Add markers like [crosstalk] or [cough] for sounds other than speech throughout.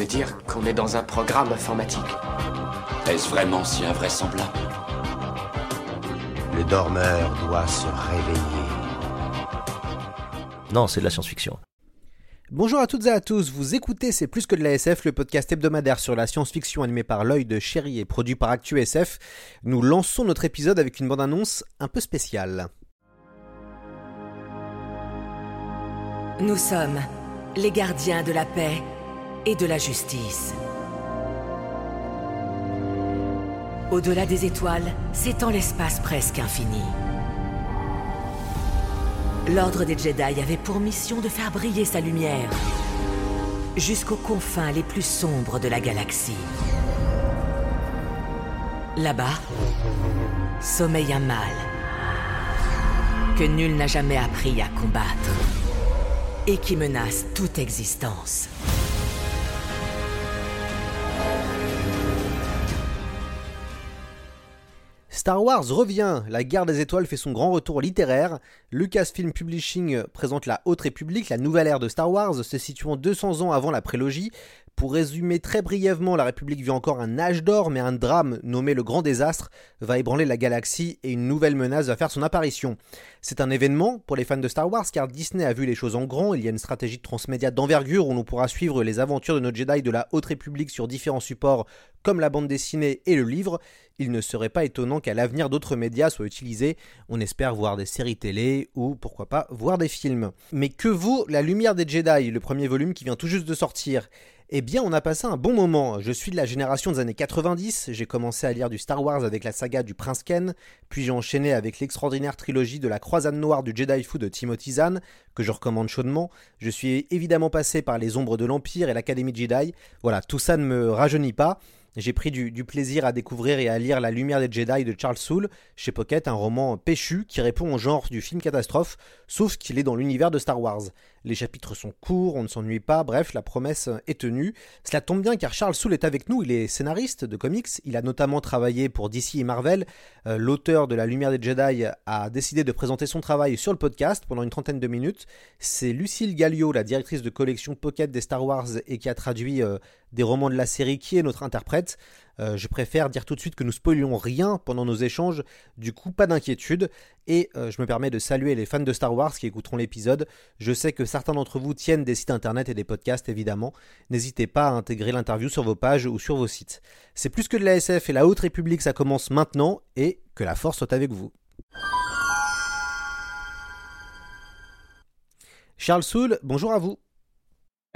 Tu veux dire qu'on est dans un programme informatique Est-ce vraiment si invraisemblable? Le dormeur doit se réveiller. Non, c'est de la science-fiction. Bonjour à toutes et à tous, vous écoutez C'est plus que de la SF, le podcast hebdomadaire sur la science-fiction animé par l'œil de chéri et produit par ActuSF. Nous lançons notre épisode avec une bande-annonce un peu spéciale. Nous sommes les gardiens de la paix et de la justice. Au-delà des étoiles s'étend l'espace presque infini. L'Ordre des Jedi avait pour mission de faire briller sa lumière jusqu'aux confins les plus sombres de la galaxie. Là-bas, sommeille un mal que nul n'a jamais appris à combattre et qui menace toute existence. Star Wars revient, la guerre des étoiles fait son grand retour littéraire, Lucasfilm Publishing présente la Haute République, la nouvelle ère de Star Wars, se situant 200 ans avant la prélogie. Pour résumer très brièvement, la République vit encore un âge d'or, mais un drame nommé le Grand Désastre va ébranler la galaxie et une nouvelle menace va faire son apparition. C'est un événement pour les fans de Star Wars car Disney a vu les choses en grand, il y a une stratégie de transmédia d'envergure où l'on pourra suivre les aventures de nos Jedi de la Haute République sur différents supports comme la bande dessinée et le livre. Il ne serait pas étonnant qu'à l'avenir d'autres médias soient utilisés, on espère voir des séries télé ou pourquoi pas voir des films. Mais que vaut La Lumière des Jedi, le premier volume qui vient tout juste de sortir? Eh bien, on a passé un bon moment. Je suis de la génération des années 90. J'ai commencé à lire du Star Wars avec la saga du Prince Ken, puis j'ai enchaîné avec l'extraordinaire trilogie de la Croisade Noire du Jedi Fu de Timothy Zahn, que je recommande chaudement. Je suis évidemment passé par les Ombres de l'Empire et l'Académie Jedi. Voilà, tout ça ne me rajeunit pas. J'ai pris du, plaisir à découvrir et à lire La Lumière des Jedi de Charles Soule chez Pocket, un roman péchu qui répond au genre du film catastrophe, sauf qu'il est dans l'univers de Star Wars. Les chapitres sont courts, on ne s'ennuie pas, bref, la promesse est tenue. Cela tombe bien car Charles Soule est avec nous, il est scénariste de comics, il a notamment travaillé pour DC et Marvel. Euh, L'auteur de La Lumière des Jedi a décidé de présenter son travail sur le podcast pendant une trentaine de minutes. C'est Lucille Gallio, la directrice de collection Pocket des Star Wars et qui a traduit euh, des romans de la série, qui est notre interprète. Euh, je préfère dire tout de suite que nous spoilions rien pendant nos échanges, du coup pas d'inquiétude. Et euh, je me permets de saluer les fans de Star Wars qui écouteront l'épisode. Je sais que certains d'entre vous tiennent des sites internet et des podcasts évidemment. N'hésitez pas à intégrer l'interview sur vos pages ou sur vos sites. C'est plus que de la SF et la Haute République, ça commence maintenant et que la force soit avec vous. Charles Soul, bonjour à vous.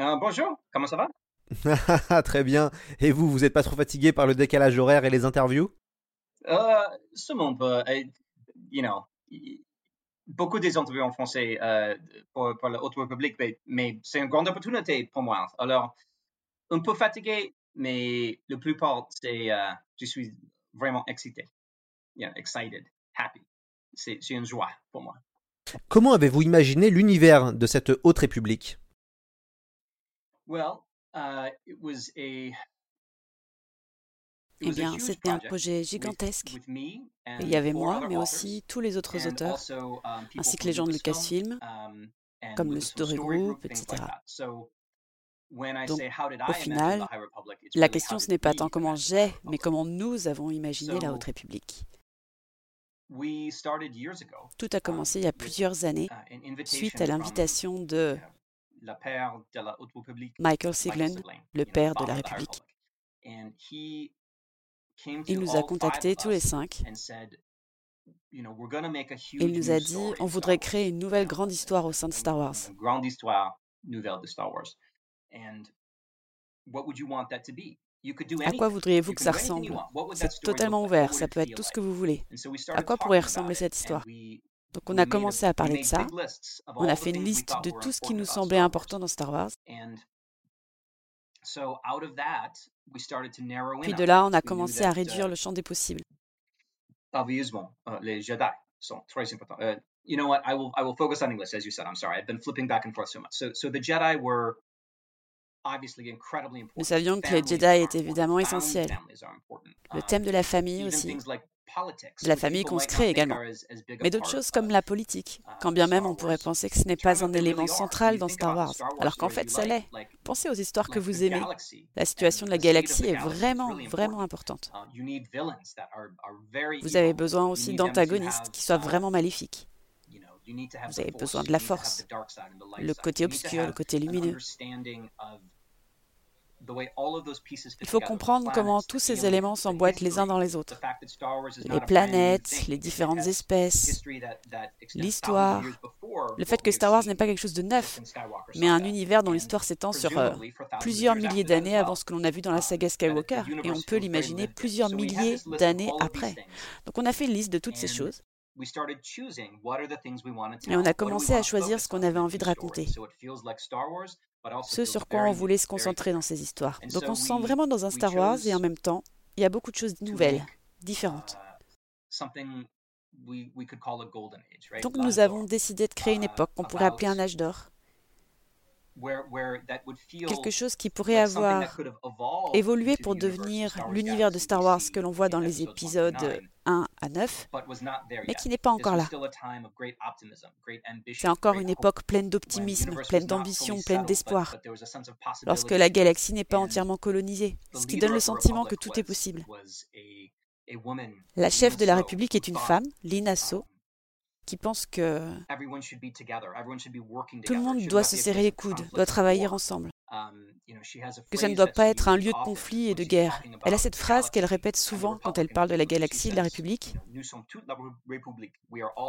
Euh, bonjour, comment ça va? [laughs] Très bien. Et vous, vous n'êtes pas trop fatigué par le décalage horaire et les interviews? Euh, Sûrement pas. You know, beaucoup des interviews en français euh, pour, pour, la Haute République, mais, mais c'est une grande opportunité pour moi. Alors, un peu fatigué, mais la plupart, c'est euh, je suis vraiment excité. Yeah, excited, happy. C'est une joie pour moi. Comment avez-vous imaginé l'univers de cette Haute République? Well, eh bien, c'était un projet gigantesque. Il y avait moi, mais aussi tous les autres auteurs, ainsi que les gens de Lucasfilm, comme le Story Group, etc. Donc, au final, la question, ce n'est pas tant comment j'ai, mais comment nous avons imaginé la Haute République. Tout a commencé il y a plusieurs années, suite à l'invitation de Michael Siglen, le père de la République. Il nous a contactés tous les cinq. Il nous a dit, on voudrait créer une nouvelle grande histoire au sein de Star Wars. À quoi voudriez-vous que ça ressemble? C'est totalement ouvert, ça peut être tout ce que vous voulez. À quoi pourrait ressembler cette histoire? Donc on a commencé à parler de ça. On a fait une liste de tout ce qui nous semblait important dans Star Wars. Puis de là, on a commencé à réduire le champ des possibles. Obviously, les Jedi sont très importants. Uh, you know what? I will I will focus on English as you said. I'm sorry. I've been flipping back and forth so much. So so the Jedi were nous savions que les Jedi étaient évidemment essentiels. Le thème de la famille aussi. De la famille qu'on se crée également. Mais d'autres choses comme la politique, quand bien même on pourrait penser que ce n'est pas un élément central dans Star Wars, alors qu'en fait ça l'est. Pensez aux histoires que vous aimez. La situation de la galaxie est vraiment, vraiment importante. Vous avez besoin aussi d'antagonistes qui soient vraiment maléfiques. Vous avez besoin de la force, le côté obscur, le côté lumineux. Il faut comprendre comment tous ces éléments s'emboîtent les uns dans les autres. Les planètes, les différentes espèces, l'histoire, le fait que Star Wars n'est pas quelque chose de neuf, mais un univers dont l'histoire s'étend sur euh, plusieurs milliers d'années avant ce que l'on a vu dans la saga Skywalker, et on peut l'imaginer plusieurs milliers d'années après. Donc on a fait une liste de toutes ces choses. Et on a commencé à choisir ce qu'on avait envie de raconter ce sur quoi on voulait se concentrer dans ces histoires. Donc on se sent vraiment dans un Star Wars et en même temps, il y a beaucoup de choses nouvelles, différentes. Donc nous avons décidé de créer une époque qu'on pourrait appeler un âge d'or. Quelque chose qui pourrait avoir évolué pour devenir l'univers de Star Wars que l'on voit dans les épisodes 1 à 9, mais qui n'est pas encore là. C'est encore une époque pleine d'optimisme, pleine d'ambition, pleine d'espoir, lorsque la galaxie n'est pas entièrement colonisée, ce qui donne le sentiment que tout est possible. La chef de la République est une femme, Lina So, qui pense que tout le monde doit se serrer les coudes, doit travailler ensemble, um, que ça ne doit pas être un lieu de conflit et de guerre. Elle a cette phrase qu'elle répète souvent quand elle parle de la galaxie et de la République.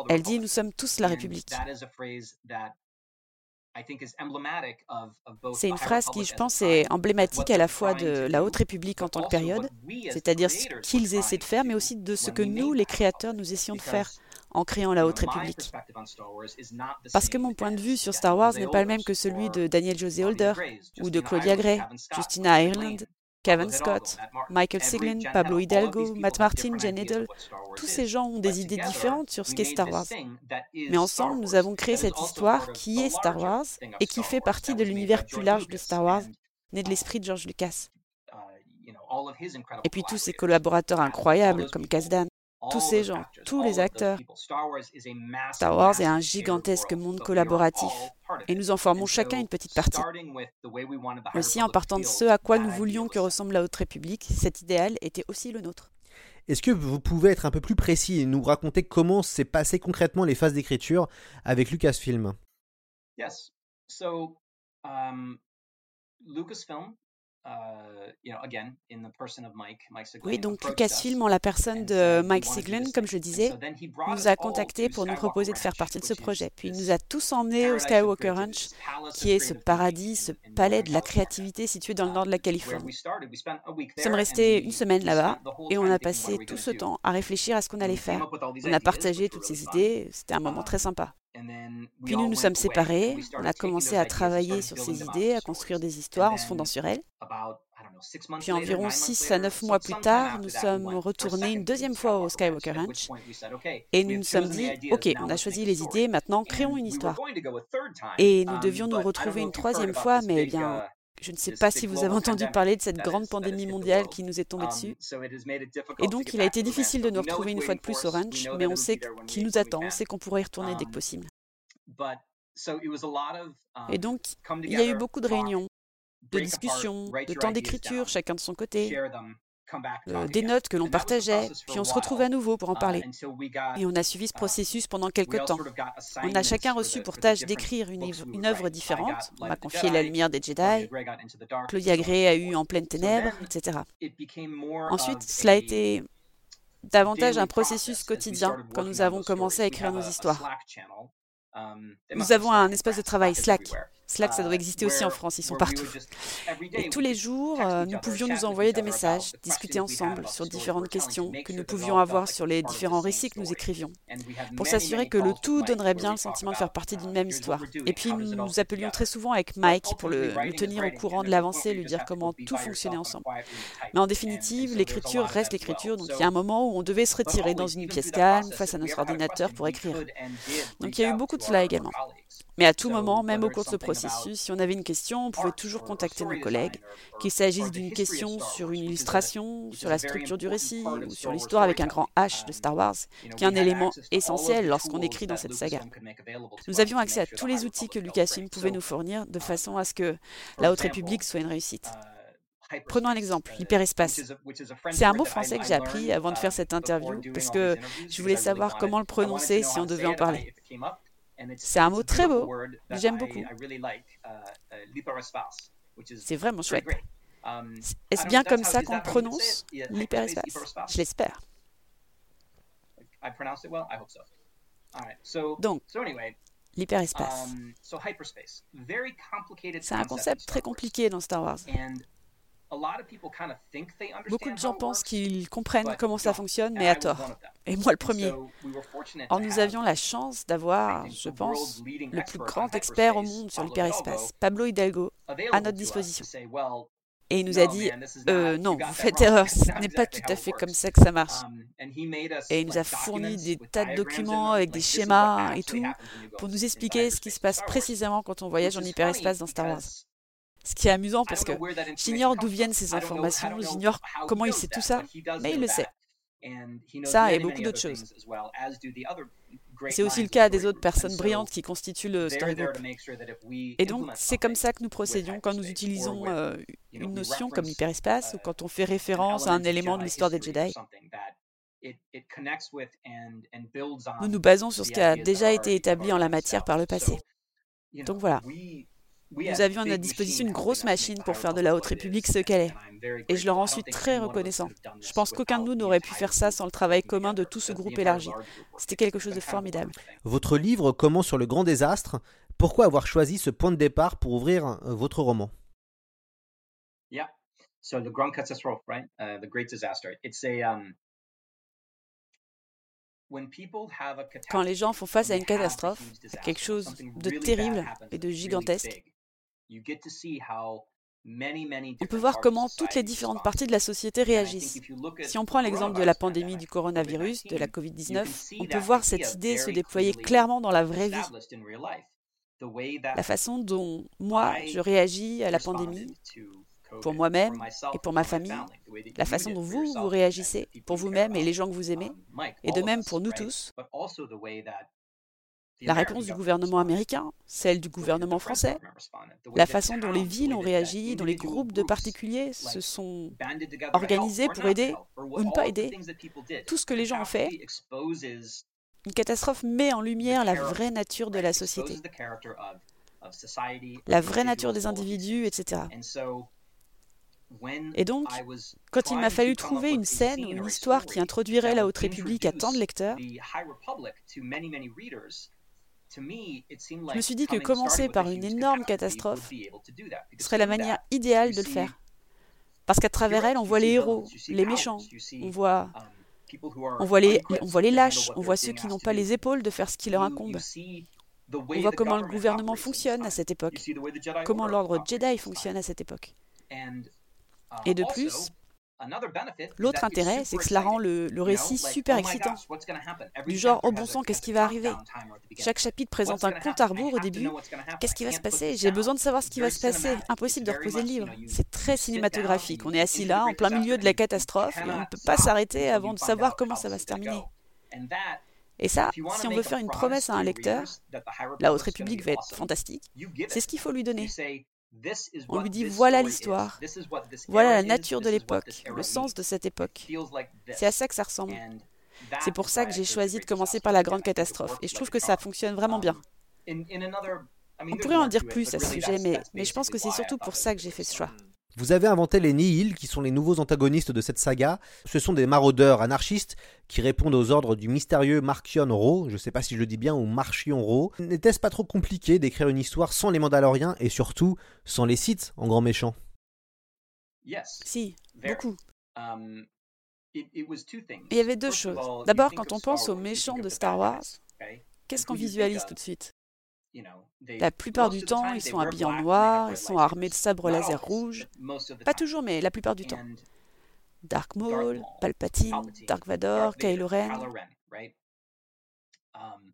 Elle dit ⁇ Nous sommes tous la République ⁇ c'est une phrase qui, je pense, est emblématique à la fois de la Haute République en tant que période, c'est-à-dire ce qu'ils essaient de faire, mais aussi de ce que nous, les créateurs, nous essayons de faire en créant la Haute République. Parce que mon point de vue sur Star Wars n'est pas le même que celui de Daniel José Holder ou de Claudia Gray, Justina Ireland, Kevin Scott, Michael Siglin, Pablo Hidalgo, Matt Martin, Jen Edel. Tous ces gens ont des idées différentes sur ce qu'est Star Wars. Mais ensemble, nous avons créé cette histoire qui est Star Wars et qui fait partie de l'univers plus large de Star Wars, né de l'esprit de George Lucas. Et puis tous ces collaborateurs incroyables comme Kazdan, tous ces gens, tous les acteurs. Star Wars est un gigantesque monde collaboratif et nous en formons chacun une petite partie. Aussi, en partant de ce à quoi nous voulions que ressemble la Haute République, cet idéal était aussi le nôtre. Est-ce que vous pouvez être un peu plus précis et nous raconter comment s'est passé concrètement les phases d'écriture avec Lucasfilm? Yes. So, um, Lucasfilm oui, donc Lucasfilm, en la personne de Mike Siglin, comme je disais, nous a contactés pour nous proposer de faire partie de ce projet. Puis il nous a tous emmenés au Skywalker Ranch, qui est ce paradis, ce palais de la créativité situé dans le nord de la Californie. Nous sommes restés une semaine là-bas et on a passé tout ce temps à réfléchir à ce qu'on allait faire. On a partagé toutes ces idées, c'était un moment très sympa. Puis nous nous sommes séparés, on a commencé à travailler sur ces idées, à construire des histoires en se fondant sur elles. Puis environ 6 à 9 mois plus tard, nous sommes retournés une deuxième fois au Skywalker Ranch. et nous nous sommes dit, OK, on a choisi les idées, maintenant créons une histoire. Et nous devions nous retrouver une troisième fois, mais eh bien, je ne sais pas si vous avez entendu parler de cette grande pandémie mondiale qui nous est tombée dessus. Et donc, il a été difficile de nous retrouver une fois de plus au ranch, mais on sait qu'il nous attend, on sait qu'on pourrait y retourner dès que possible. Et donc, il y a eu beaucoup de réunions, de discussions, de temps d'écriture, chacun de son côté, euh, des notes que l'on partageait, puis on se retrouvait à nouveau pour en uh, parler. Et on a suivi ce uh, processus pendant quelques temps. On a chacun reçu pour tâche d'écrire une, une, œuvre différente. On m'a confié La lumière des Jedi, Claudia Gray a eu En pleine ténèbres, etc. Ensuite, cela a été davantage un processus quotidien quand nous avons commencé à écrire nos histoires. Um, nous avons un espace de travail Slack Slack, ça doit exister aussi en France, ils sont partout. Et tous les jours, euh, nous pouvions nous envoyer des messages, discuter ensemble sur différentes questions que nous pouvions avoir sur les différents récits que nous écrivions, pour s'assurer que le tout donnerait bien le sentiment de faire partie d'une même histoire. Et puis nous nous appelions très souvent avec Mike pour le, tenir au courant de l'avancée, lui dire comment tout fonctionnait ensemble. Mais en définitive, l'écriture reste l'écriture, donc il y a un moment où on devait se retirer dans une pièce calme face à notre ordinateur pour écrire. Donc il y a eu beaucoup de cela également. Mais à tout moment, même au cours de ce processus, si on avait une question, on pouvait toujours contacter nos collègues, qu'il s'agisse d'une question sur une illustration, sur la structure du récit, ou sur l'histoire avec un grand H de Star Wars, qui est un élément essentiel lorsqu'on écrit dans cette saga. Nous avions accès à tous les outils que Lucasfilm pouvait nous fournir de façon à ce que la Haute République soit une réussite. Prenons un exemple, l'hyperespace. C'est un mot français que j'ai appris avant de faire cette interview parce que je voulais savoir comment le prononcer si on devait en parler. C'est un mot très beau, j'aime beaucoup. C'est vraiment chouette. Est-ce bien comme ça qu'on prononce, l'hyperespace Je l'espère. Donc, l'hyperespace. C'est un concept très compliqué dans Star Wars. Beaucoup de gens pensent qu'ils comprennent comment ça fonctionne, mais à tort. Et moi le premier. Or, nous avions la chance d'avoir, je pense, le plus grand expert au monde sur l'hyperespace, Pablo Hidalgo, à notre disposition. Et il nous a dit, euh, non, vous faites erreur, ce n'est pas tout à fait comme ça que ça marche. Um, et il nous a fourni des tas de documents avec des schémas et tout pour nous expliquer ce qui se passe précisément quand on voyage en hyperespace dans Star Wars. Ce qui est amusant parce que j'ignore d'où viennent ces informations, j'ignore comment il sait tout ça, mais il le sait. Ça et beaucoup d'autres choses. C'est aussi le cas des autres personnes brillantes qui constituent le story group. Et donc, c'est comme ça que nous procédions quand nous utilisons euh, une notion comme l'hyperespace ou quand on fait référence à un élément de l'histoire des Jedi. Nous nous basons sur ce qui a déjà été établi en la matière par le passé. Donc voilà. Nous avions à notre disposition une grosse machine pour faire de la Haute République ce qu'elle est. Et je leur en suis très reconnaissant. Je pense qu'aucun de nous n'aurait pu faire ça sans le travail commun de tout ce groupe élargi. C'était quelque chose de formidable. Votre livre commence sur le grand désastre. Pourquoi avoir choisi ce point de départ pour ouvrir euh, votre roman? Yeah. So the grand catastrophe, right? Uh, the great disaster. It's a um, quand les gens font face à une catastrophe, quelque chose de terrible et de gigantesque, on peut voir comment toutes les différentes parties de la société réagissent. Si on prend l'exemple de la pandémie du coronavirus, de la COVID-19, on peut voir cette idée se déployer clairement dans la vraie vie. La façon dont moi, je réagis à la pandémie, pour moi-même et pour ma famille, la façon dont vous, vous réagissez pour vous-même et les gens que vous aimez, et de même pour nous tous, la réponse du gouvernement américain, celle du gouvernement français, la façon dont les villes ont réagi, dont les groupes de particuliers se sont organisés pour aider ou ne pas aider, tout ce que les gens ont fait, une catastrophe met en lumière la vraie nature de la société, la vraie nature des individus, etc. Et donc, quand il m'a fallu trouver une scène ou une histoire qui introduirait la Haute République à tant de lecteurs, je me suis dit que commencer par une énorme catastrophe serait la manière idéale de le faire. Parce qu'à travers elle, on voit les héros, les méchants, on voit, on voit, les, on voit les lâches, on voit ceux qui n'ont pas les épaules de faire ce qui leur incombe. On voit comment le gouvernement fonctionne à cette époque, comment l'ordre Jedi fonctionne à cette époque. Et de plus, l'autre intérêt, c'est que cela rend le, récit super excitant. Du genre, oh bon sang, qu'est-ce qui va arriver Chaque chapitre présente un compte à rebours au début. Qu'est-ce qui va se passer? J'ai besoin de savoir ce qui va se passer. Impossible de reposer le livre. C'est très cinématographique. On est assis là, en plein milieu de la catastrophe, et on ne peut pas s'arrêter avant de savoir comment ça va se terminer. Et ça, si on veut faire une promesse à un lecteur, la Haute République va être fantastique, c'est ce qu'il faut lui donner. On lui dit voilà l'histoire, voilà la nature de l'époque, le sens de cette époque. C'est à ça que ça ressemble. C'est pour ça que j'ai choisi de commencer par la grande catastrophe. Et je trouve que ça fonctionne vraiment bien. On pourrait en dire plus à ce sujet, mais, mais je pense que c'est surtout pour ça que j'ai fait ce choix. Vous avez inventé les Nihil, qui sont les nouveaux antagonistes de cette saga. Ce sont des maraudeurs anarchistes qui répondent aux ordres du mystérieux Markion Ro, je ne sais pas si je le dis bien, ou Marchion Ro. N'était-ce pas trop compliqué d'écrire une histoire sans les Mandaloriens et surtout sans les Sith en grand méchant? Si, beaucoup. Um, il y avait deux choses. D'abord, quand on pense aux méchants de Star Wars, qu'est-ce qu'on visualise tout de suite? La plupart du temps, ils sont habillés en noir, ils sont armés de sabres laser rouges. Pas toujours, mais la plupart du temps. Dark Maul, Palpatine, Dark Vador, Kylo Ren. Um,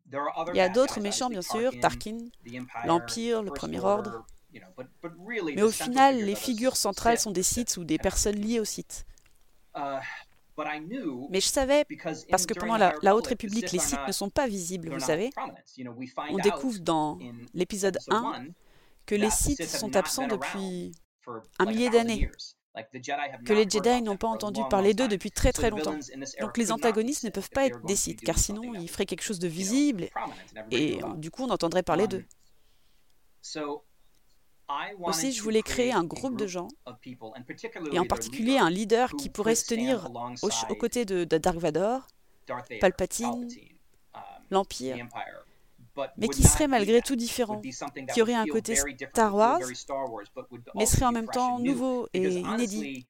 il y a d'autres méchants, bien sûr, Tarkin, l'Empire, le Premier Ordre. Mais au final, les figures centrales sont des Sith ou des personnes liées aux Sith. Mais je savais, parce que pendant la, Haute République, les Sith ne sont pas visibles, vous savez. On découvre dans l'épisode 1 que les Sith sont absents depuis un millier d'années, que les Jedi n'ont pas entendu parler d'eux depuis très très longtemps. Donc les antagonistes ne peuvent pas être des Sith, car sinon ils feraient quelque chose de visible, et du coup on entendrait parler d'eux. Aussi, je voulais créer un groupe de gens, et en particulier un leader qui pourrait se tenir aux, côtés de, Dark Vador, Palpatine, um, l'Empire, mais qui serait malgré tout différent, qui aurait un côté Star Wars, mais serait en même temps nouveau et inédit.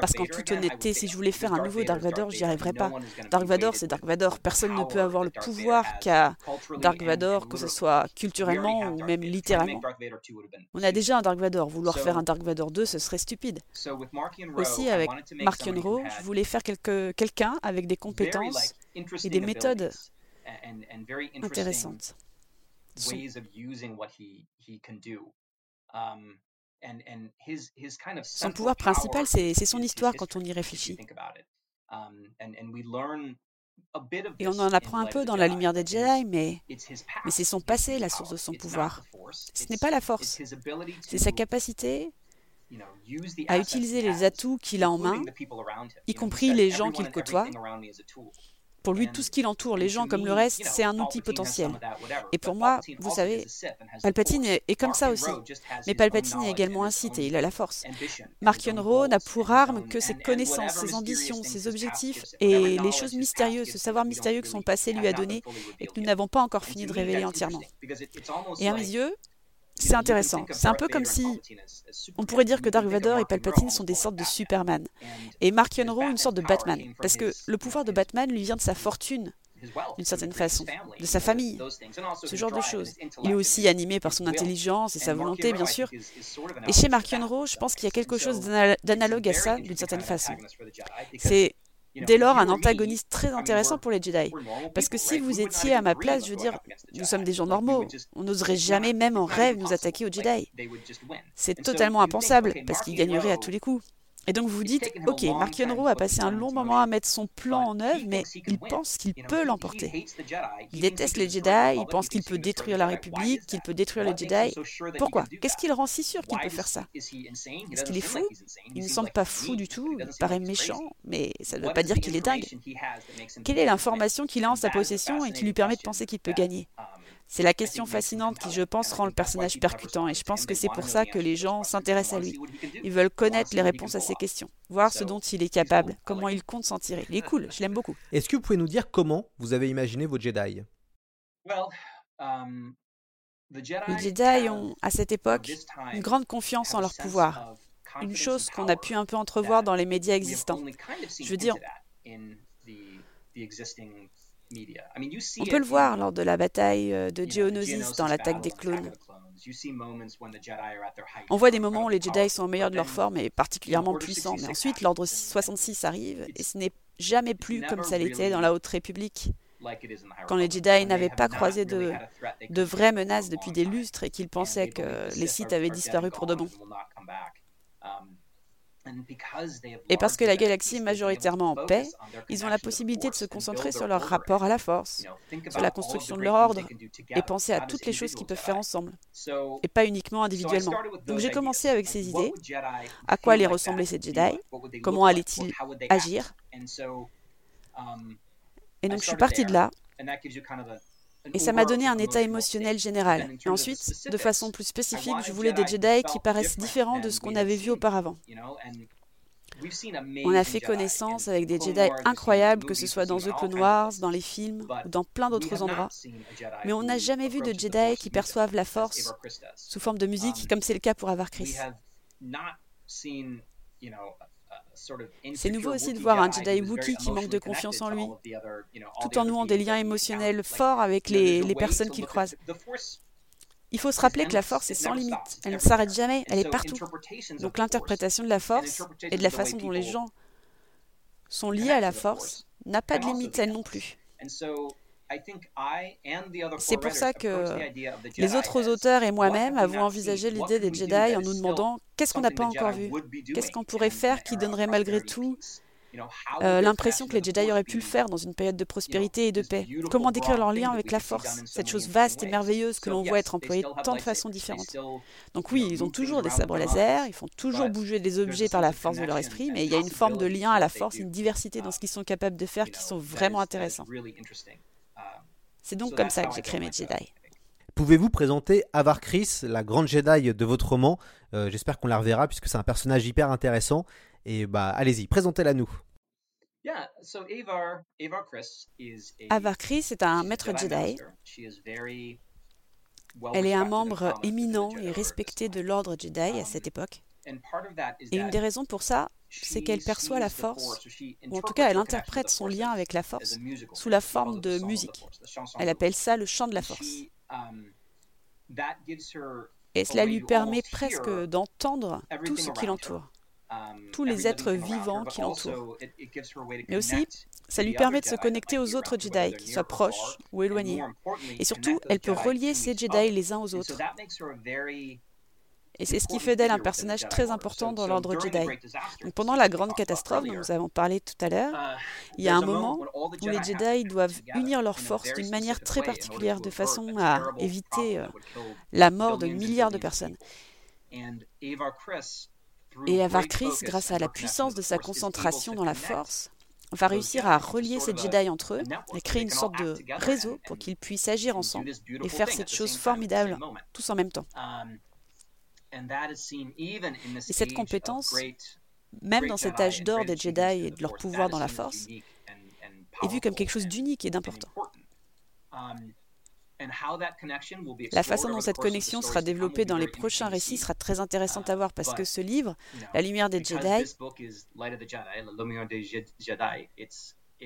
Parce qu'en toute honnêteté, si je voulais faire un nouveau Dark Vador, j'y arriverais pas. Dark Vador, c'est Dark Vador. Personne ne peut avoir le pouvoir qu'a Dark Vador, que ce soit culturellement ou même littéralement. On a déjà un Dark Vador. Vouloir faire un Dark Vador 2, ce serait stupide. Aussi, avec Mark Yonro, je voulais faire quelqu'un avec des compétences et des méthodes intéressantes. Son pouvoir principal, c'est son histoire quand on y réfléchit. Um, Et on en apprend un peu dans la lumière des Jedi, mais, mais c'est son passé la source de son pouvoir. Ce n'est pas la force, c'est sa capacité à utiliser les atouts qu'il a en main, y compris les gens qu'il côtoie, pour lui, tout ce qui l'entoure, les gens comme le reste, c'est un outil potentiel. Et pour moi, vous savez, Palpatine est, comme ça aussi. Mais Palpatine est également un Sith et il a la force. Mark Yonro n'a pour arme que ses connaissances, ses ambitions, ses objectifs et les choses mystérieuses, ce savoir mystérieux que son passé lui a donné et que nous n'avons pas encore fini de révéler entièrement. Et à mes yeux, c'est intéressant. C'est un peu comme si on pourrait dire que Dark Vador et Palpatine sont des sortes de Superman et Mark Yonro une sorte de Batman, parce que le pouvoir de Batman lui vient de sa fortune, d'une certaine façon, de sa famille, ce genre de choses. Il est aussi animé par son intelligence et sa volonté, bien sûr. Et chez Mark Yonro, je pense qu'il y a quelque chose d'analogue à ça, d'une certaine façon. C'est dès lors un antagoniste très intéressant pour les Jedi. Parce que si vous étiez à ma place, je veux dire, nous sommes des gens normaux. On n'oserait jamais, même en rêve, nous attaquer aux Jedi. C'est totalement impensable, parce qu'ils gagneraient à tous les coups. Et donc vous vous dites, ok, Mark Yonro a passé un long moment à mettre son plan en œuvre, mais il pense qu'il peut l'emporter. Il déteste les Jedi, il pense qu'il peut détruire la République, qu'il peut détruire les Jedi. Pourquoi? Qu'est-ce qui le rend si sûr qu'il peut faire ça? Est-ce qu'il est fou Il ne semble pas fou. du tout, il paraît méchant, mais ça ne veut pas dire qu'il est dingue. Quelle est l'information qu'il a en sa possession et qui lui permet de penser qu'il peut gagner c'est la question fascinante qui, je pense, rend le personnage percutant et je pense que c'est pour ça que les gens s'intéressent à lui. Ils veulent connaître les réponses à ces questions, voir ce dont il est capable, comment il compte s'en tirer. Il est cool, je l'aime beaucoup. Est-ce que vous pouvez nous dire comment vous avez imaginé vos Jedi? Um, Les Jedi ont, à cette époque, une grande confiance en leur pouvoir, une chose qu'on a pu un peu entrevoir dans les médias existants. Je veux dire, on peut le voir lors de la bataille euh, de Geonosis dans l'attaque des clones. On voit des moments où les Jedi sont au meilleur de leur forme et particulièrement puissants, mais ensuite l'ordre 66 arrive et ce n'est jamais plus comme ça l'était dans la Haute République. Quand les Jedi n'avaient pas croisé de, de vraies menaces depuis des lustres et qu'ils pensaient que les Sith avaient disparu pour de bon. Et parce que la galaxie est majoritairement en paix, ils ont la possibilité de se concentrer sur leur rapport à la force, sur la construction de leur ordre, et penser à toutes les choses qu'ils peuvent faire ensemble, et pas uniquement individuellement. Donc j'ai commencé avec ces idées, à quoi allaient ressembler ces Jedi, comment allaient-ils agir? Um, et donc je suis parti de là, Et ça m'a donné un état émotionnel général. Et ensuite, de façon plus spécifique, je voulais des Jedi qui paraissent différents de ce qu'on avait vu auparavant. On a fait connaissance avec des Jedi incroyables, que ce soit dans The Clone Wars, dans les films ou dans plein d'autres endroits. Mais on n'a jamais vu de Jedi qui perçoivent la Force sous forme de musique, comme c'est le cas pour Avar Chris. C'est nouveau aussi de voir un Jedi Wookiee qui manque de confiance en lui, tout en nouant des liens émotionnels forts avec les, les personnes qu'il croise. Il faut se rappeler que la force est sans limite, elle ne s'arrête jamais, elle est partout. Donc l'interprétation de la force et de la façon dont les gens sont liés à la force n'a pas de limite, elle non plus. C'est pour ça que les autres auteurs et moi-même avons envisagé l'idée des Jedi en nous demandant qu'est-ce qu'on n'a pas encore vu, qu'est-ce qu'on pourrait faire qui donnerait malgré tout euh, l'impression que les Jedi auraient pu le faire dans une période de prospérité et de paix? Comment décrire leur lien avec la force, cette chose vaste et merveilleuse que l'on voit être employée de tant de façons différentes. Donc oui, ils ont toujours des sabres laser, ils font toujours bouger des objets par la force de leur esprit, mais il y a une forme de lien à la force, une diversité dans ce qu'ils sont capables de faire qui sont vraiment intéressants. C'est donc comme ça que j'ai créé mes Jedi. Pouvez-vous présenter Avar Chris, la grande Jedi de votre roman? Euh, J'espère qu'on la reverra puisque c'est un personnage hyper intéressant. Et bah allez-y, présentez-la nous. Avar Chris est un maître Jedi. Elle est un membre éminent et respecté de l'ordre Jedi à cette um, époque. Et une des raisons pour ça, c'est qu'elle perçoit la force, ou en tout cas elle interprète son lien avec la force sous la forme de musique. Elle appelle ça le chant de la force. Um, Et cela lui permet presque d'entendre tout ce qui l'entoure, um, tous les êtres vivants qui l'entourent. Mais aussi, ça lui permet de se connecter aux autres Jedi, qu'ils soient proches ou éloignés. Et surtout, elle peut relier ces Jedi les uns aux autres. Et c'est ce qui fait d'elle un personnage très important dans l'ordre Jedi. pendant la grande catastrophe dont nous avons parlé tout à l'heure, il y a un moment où les Jedi doivent unir leurs forces d'une manière très particulière, de façon à éviter euh, la mort de milliards de personnes. Et Avar Chris, grâce à la puissance de sa concentration dans la force, va réussir à relier ces Jedi entre eux et créer une sorte de réseau pour qu'ils puissent agir ensemble et faire cette chose formidable tous en même temps. Et cette compétence, même dans cet âge d'or des Jedi et de leur pouvoir dans la force, est vue comme quelque chose d'unique et d'important. Um, la façon dont cette connexion sera développée dans les prochains récits sera très intéressante à voir parce que ce livre, La lumière des Jedi,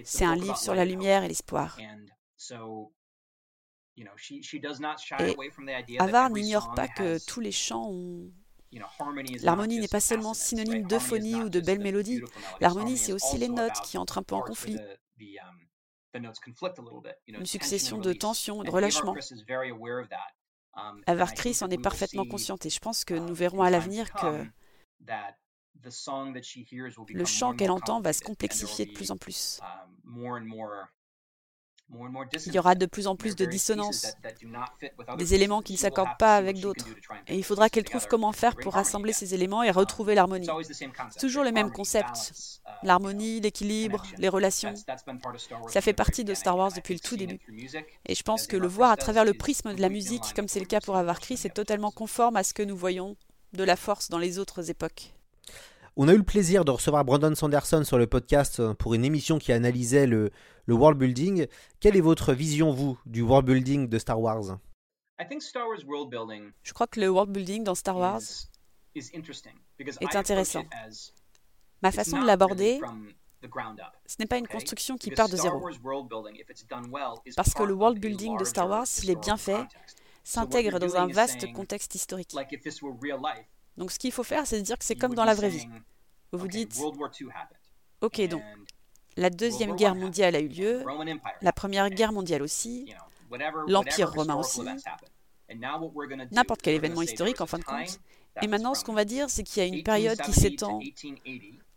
c'est un livre sur la lumière et l'espoir. Et Avar n'ignore pas que tous les chants ont... L'harmonie n'est pas seulement synonyme d'euphonie ou de belle mélodie. L'harmonie, c'est aussi les notes qui entrent un peu en conflit. Um, Une succession de tensions et de relâchements. Um, Avar Chris en est parfaitement consciente et je pense que nous verrons à l'avenir que le chant qu'elle entend va se complexifier de plus en plus. Il y aura de plus en plus de dissonances, des éléments qui ne s'accordent pas avec d'autres. Et il faudra qu'elle trouve comment faire pour rassembler ces éléments et retrouver l'harmonie. C'est toujours le même concept. L'harmonie, l'équilibre, les relations. Ça fait partie de Star Wars depuis le tout début. Et je pense que le voir à travers le prisme de la musique, comme c'est le cas pour Avar Chris, est totalement conforme à ce que nous voyons de la force dans les autres époques. On a eu le plaisir de recevoir Brandon Sanderson sur le podcast euh, pour une émission qui analysait le, world building. Quelle est votre vision, vous, du world building de Star Wars? Je crois que le world building dans Star Wars est intéressant. Ma façon de l'aborder, ce n'est pas une construction qui part de zéro. Parce que le world building de Star Wars, s'il est bien fait, s'intègre dans un vaste contexte historique. Donc ce qu'il faut faire, c'est de dire que c'est comme dans la vraie vie. Vous vous dites, ok, donc la Deuxième Guerre mondiale a eu lieu, la Première Guerre mondiale aussi, l'Empire romain aussi, n'importe quel événement historique en fin de compte. Et maintenant, ce qu'on va dire, c'est qu'il y a une période qui s'étend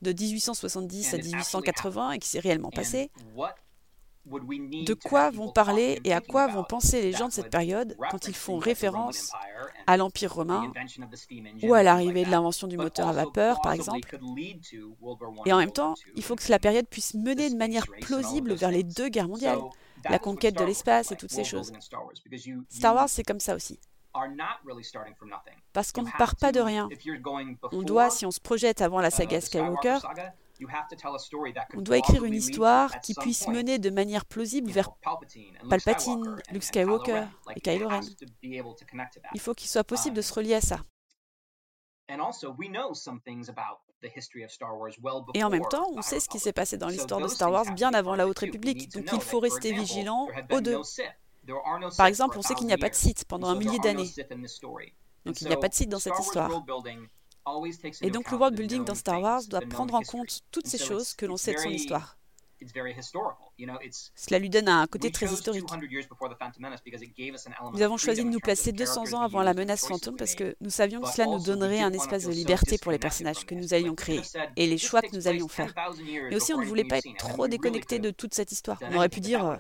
de 1870 à 1880 et qui s'est réellement passée de quoi vont parler et à quoi vont penser les gens de cette période quand ils font référence à l'Empire romain ou à l'arrivée de l'invention du moteur à vapeur, par exemple. Et en même temps, il faut que la période puisse mener de manière plausible vers les deux guerres mondiales. la conquête de l'espace et toutes ces choses. Star Wars, c'est comme ça aussi. Parce qu'on ne part pas de rien. On doit, si on se projette avant la saga Skywalker, on doit écrire une histoire qui puisse mener de manière plausible vers Palpatine, Luke Skywalker et Kylo Ren. Il faut qu'il soit possible de se relier à ça. Et en même temps, on sait ce qui s'est passé dans l'histoire de Star Wars bien avant la Haute République, donc il faut rester vigilant aux deux. Par exemple, on sait qu'il n'y a pas de Sith pendant un millier d'années. Donc il n'y a pas de Sith dans cette histoire. Et donc le world building dans Star Wars doit prendre en compte toutes ces choses que l'on sait de son histoire. Cela lui donne un côté très historique. Nous avons choisi de nous placer 200 ans avant la menace fantôme parce que nous savions que cela nous donnerait un espace de liberté pour les personnages que nous allions créer et les choix que nous allions faire. Mais aussi, on ne voulait pas être trop déconnecté de toute cette histoire. On aurait pu dire, euh,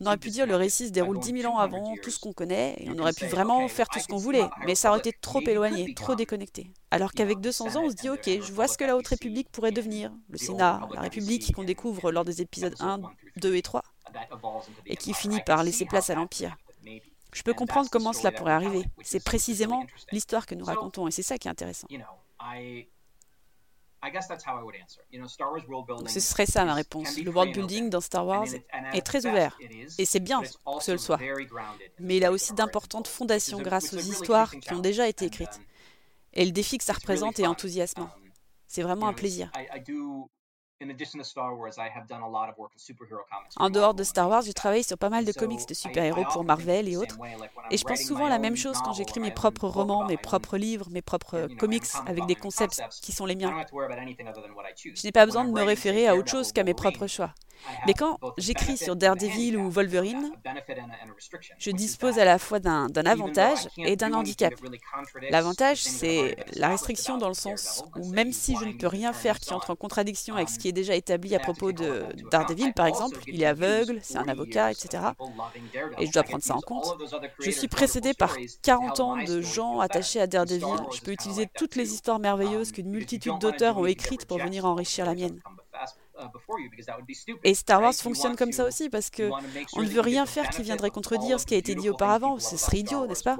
on aurait pu dire le récit se déroule 10 000 ans avant tout ce qu'on connaît et on aurait pu vraiment faire tout ce qu'on voulait, mais ça aurait été trop éloigné, trop déconnecté. Alors qu'avec 200 ans, on se dit, ok, je vois ce que la Haute République pourrait devenir, le Sénat, la République qu'on découvre lors des épisodes 1, 2 et 3, et qui finit par laisser place à l'Empire. Je peux comprendre comment cela pourrait arriver. C'est précisément l'histoire que nous racontons, et c'est ça qui est intéressant. ce serait ça ma réponse. Le world building dans Star Wars est très ouvert, et c'est bien que ce le soit. Mais il a aussi d'importantes fondations grâce aux histoires qui ont déjà été écrites. Et le défi que ça représente est enthousiasmant. C'est vraiment un plaisir. En dehors de Star Wars, j'ai travaillé sur pas mal de comics de super-héros pour Marvel et autres. Et je pense souvent la même chose quand j'écris mes propres romans, mes propres livres, mes propres comics avec des concepts qui sont les miens. Je n'ai pas besoin de me référer à autre chose qu'à mes propres choix. Mais quand j'écris sur Daredevil ou Wolverine, je dispose à la fois d'un avantage et d'un handicap. L'avantage, c'est la restriction dans le sens où même si je ne peux rien faire qui entre en contradiction avec ce qui est déjà établi à propos de Daredevil, par exemple, il est aveugle, c'est un avocat, etc. Et je dois prendre ça en compte. Je suis précédé par 40 ans de gens attachés à Daredevil. Je peux utiliser toutes les histoires merveilleuses qu'une multitude d'auteurs ont écrites pour venir enrichir la mienne. Et Star Wars fonctionne comme ça aussi parce que on ne veut rien faire qui viendrait contredire ce qui a été dit auparavant. Ce serait idiot, n'est-ce pas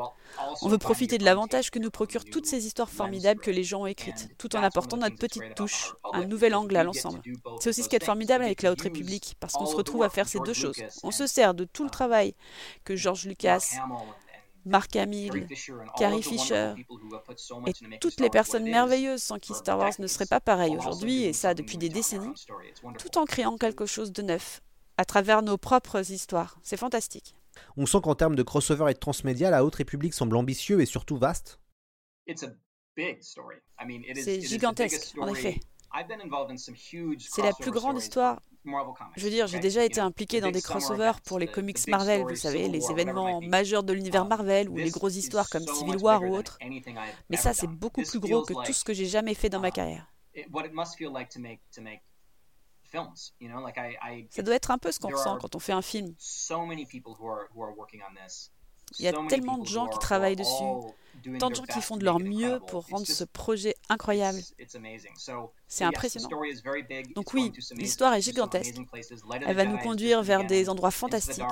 On veut profiter de l'avantage que nous procurent toutes ces histoires formidables que les gens ont écrites, tout en apportant notre petite touche, un nouvel angle à l'ensemble. C'est aussi ce qui est formidable avec la Haute République, parce qu'on se retrouve à faire ces deux choses. On se sert de tout le travail que George Lucas Mark Hamill, Carrie Fisher et toutes les personnes merveilleuses sans qui Star Wars ne serait pas pareil aujourd'hui, et ça depuis des décennies, tout en créant quelque chose de neuf à travers nos propres histoires. C'est fantastique. On sent qu'en termes de crossover et de transmédia, la Haute République semble ambitieux et surtout vaste. C'est gigantesque, en effet. C'est la plus grande histoire je veux dire, j'ai déjà été impliqué dans des crossovers pour les comics Marvel, vous savez, les événements majeurs de l'univers Marvel ou les grosses histoires comme Civil War ou autres. Mais ça, c'est beaucoup plus gros que tout ce que j'ai jamais fait dans ma carrière. Ça doit être un peu ce qu'on ressent quand on fait un film. Il y a tellement de gens qui travaillent dessus, tant de gens qui font de leur mieux pour rendre ce projet incroyable. C'est impressionnant. Donc oui, l'histoire est gigantesque. Elle va nous conduire vers des endroits fantastiques.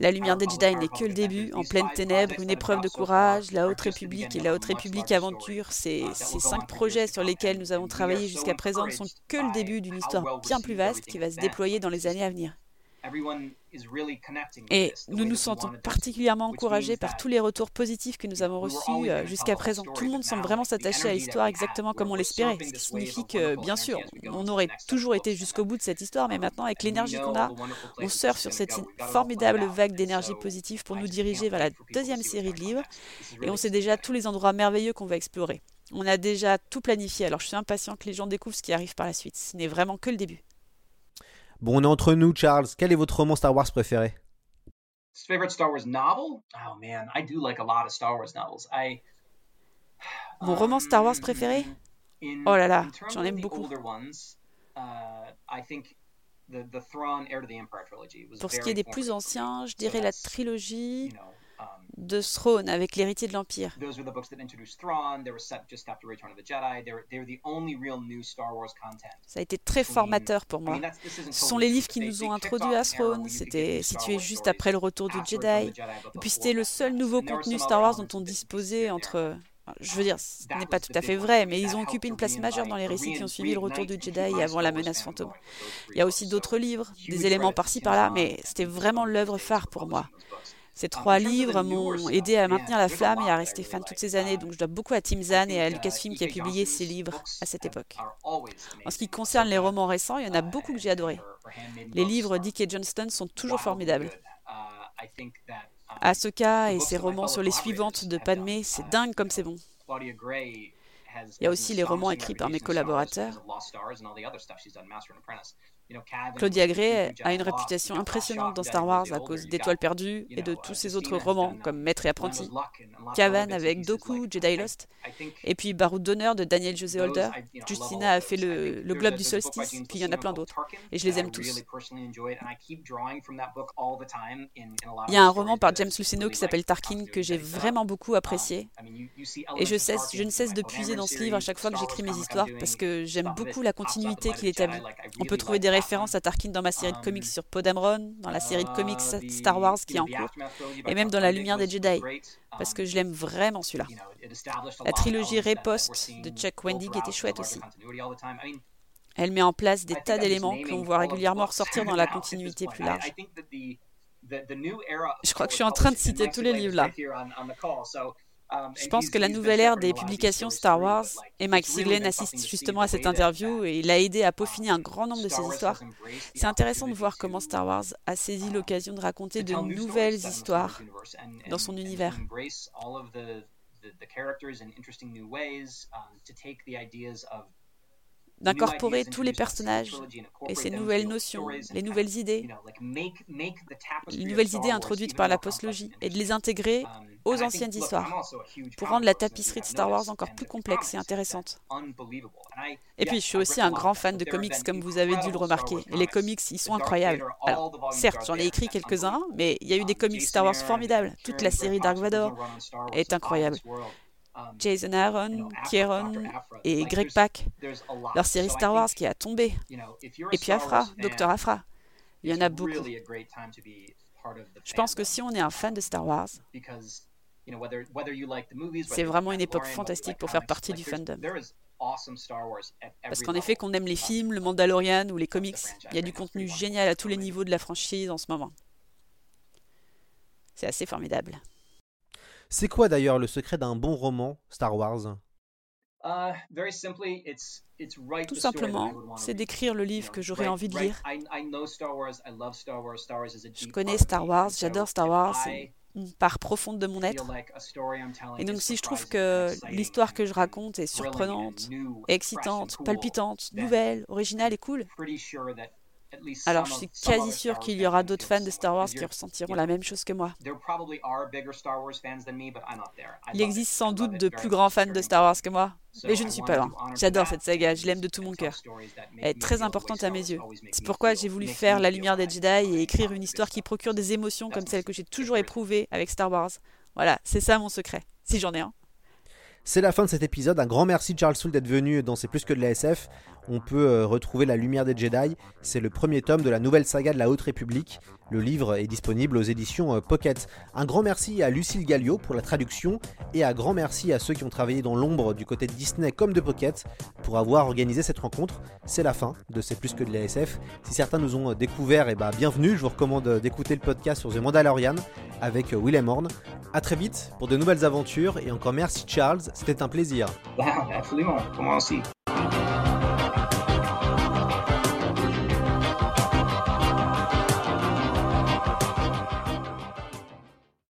La lumière des Jedi n'est que le début, en pleine ténèbres, une épreuve de courage, la Haute République et la Haute République Aventure. Ces, ces cinq projets sur lesquels nous avons travaillé jusqu'à présent ne sont que le début d'une histoire bien plus vaste qui va se déployer dans les années à venir. Et nous nous sentons particulièrement encouragés par tous les retours positifs que nous avons reçus euh, jusqu'à présent. Tout le monde semble vraiment s'attacher à l'histoire exactement comme on l'espérait, ce qui signifie que, bien sûr, on aurait toujours été jusqu'au bout de cette histoire, mais maintenant, avec l'énergie qu'on a, on surfe sur cette formidable vague d'énergie positive pour nous diriger vers la deuxième série de livres, et on sait déjà tous les endroits merveilleux qu'on va explorer. On a déjà tout planifié, alors je suis impatient que les gens découvrent ce qui arrive par la suite. Ce n'est vraiment que le début. Bon, on est entre nous, Charles. Quel est votre roman Star Wars préféré? Mon roman Star Wars préféré? Oh là là, j'en aime beaucoup. Pour ce qui est des plus anciens, je dirais la trilogie de Throne avec l'héritier de l'Empire. Ça a été très formateur pour moi. Ce sont les livres qui nous ont introduits à Throne. C'était situé juste après le retour du Jedi. Et puis c'était le seul nouveau contenu Star Wars dont on disposait entre je veux dire, ce n'est pas tout à fait vrai, mais ils ont occupé une place majeure dans les récits qui ont suivi le retour du Jedi et avant la menace fantôme. Il y a aussi d'autres livres, des éléments par-ci par-là, mais c'était vraiment l'œuvre phare pour moi. Ces trois livres m'ont aidé à maintenir la flamme et à rester fan toutes ces années, donc je dois beaucoup à Tim Zahn et à Lucasfilm qui a publié ces livres à cette époque. En ce qui concerne les romans récents, il y en a beaucoup que j'ai adorés. Les livres Dick et Johnston sont toujours formidables. Asuka et ses romans sur les suivantes de Padmé, c'est dingue comme c'est bon. Il y a aussi les romans écrits par mes collaborateurs. Claudia Gray a une réputation impressionnante dans Star Wars à cause d'Étoiles perdues et de tous ses autres romans comme Maître et apprenti, Cavan avec Doku, Jedi Lost, et puis Baroud d'honneur de Daniel José Holder. Justina a fait le, le Globe du Solstice, puis il y en a plein d'autres, et je les aime tous. Il y a un roman par James Luceno qui s'appelle Tarkin que j'ai vraiment beaucoup apprécié, et je, cesse, je ne cesse de puiser dans ce livre à chaque fois que j'écris mes histoires parce que j'aime beaucoup la continuité qu'il établit. On peut trouver des référence à Tarkin dans ma série de comics sur Podamron, dans la série de comics Star Wars qui est en cours, et même dans La Lumière des Jedi, parce que je l'aime vraiment celui-là. La trilogie Repost de Chuck Wendig était chouette aussi. Elle met en place des tas d'éléments que l'on voit régulièrement ressortir [laughs] dans la continuité plus large. Je crois que je suis en train de citer tous les livres là. Um, Je pense que la nouvelle ère des publications Star Wars, et Mike Siglen assiste justement à cette interview et il a aidé à peaufiner un grand nombre de ces histoires. C'est intéressant de voir comment Star Wars a saisi l'occasion de raconter de nouvelles histoires dans son univers d'incorporer tous les personnages et ces nouvelles notions, les nouvelles idées, les nouvelles idées introduites par la postlogie, et de les intégrer aux anciennes histoires, pour rendre la tapisserie de Star Wars encore plus complexe et intéressante. Et puis, je suis aussi un grand fan de comics, comme vous avez dû le remarquer. Et les comics, ils sont incroyables. Alors, certes, j'en ai écrit quelques-uns, mais il y a eu des comics Star Wars formidables. Toute la série Dark Vador est incroyable. Jason Aaron, Kieron et Greg Pak, leur série Star Wars qui a tombé. Et puis Afra, Docteur Afra. Il y en a beaucoup. Je pense que si on est un fan de Star Wars, c'est vraiment une époque fantastique pour faire partie du fandom. Parce qu'en effet, qu'on aime les films, le Mandalorian ou les comics, il y a du contenu génial à tous les niveaux de la franchise en ce moment. C'est assez formidable. C'est quoi d'ailleurs le secret d'un bon roman Star Wars? Uh, Tout simplement, c'est d'écrire le livre que j'aurais envie de lire. Je connais Star Wars, j'adore Star Wars, c'est une part profonde de mon être. Et donc si je trouve que l'histoire que je raconte est surprenante, excitante, palpitante, nouvelle, originale et cool, alors, je suis quasi sûr qu'il y aura d'autres fans de Star Wars qui ressentiront la même chose que moi. Il existe sans doute de plus grands fans de Star Wars que moi, mais je ne suis pas loin. J'adore cette saga, je l'aime de tout mon cœur. Elle est très importante à mes yeux. C'est pourquoi j'ai voulu faire La lumière des Jedi et écrire une histoire qui procure des émotions comme celles que j'ai toujours éprouvées avec Star Wars. Voilà, c'est ça mon secret, si j'en ai un. C'est la fin de cet épisode. Un grand merci Charles Soule d'être venu dans C'est plus que de la SF. On peut euh, retrouver La Lumière des Jedi. C'est le premier tome de la nouvelle saga de la Haute République. Le livre est disponible aux éditions euh, Pocket. Un grand merci à Lucille Gallio pour la traduction et un grand merci à ceux qui ont travaillé dans l'ombre du côté de Disney comme de Pocket pour avoir organisé cette rencontre. C'est la fin de C'est plus que de la SF. Si certains nous ont découvert, et eh ben, bienvenue. Je vous recommande d'écouter le podcast sur The Mandalorian avec euh, Willem Horn. A très vite pour de nouvelles aventures et encore merci Charles, c'était un plaisir. [laughs] Absolument, moi aussi.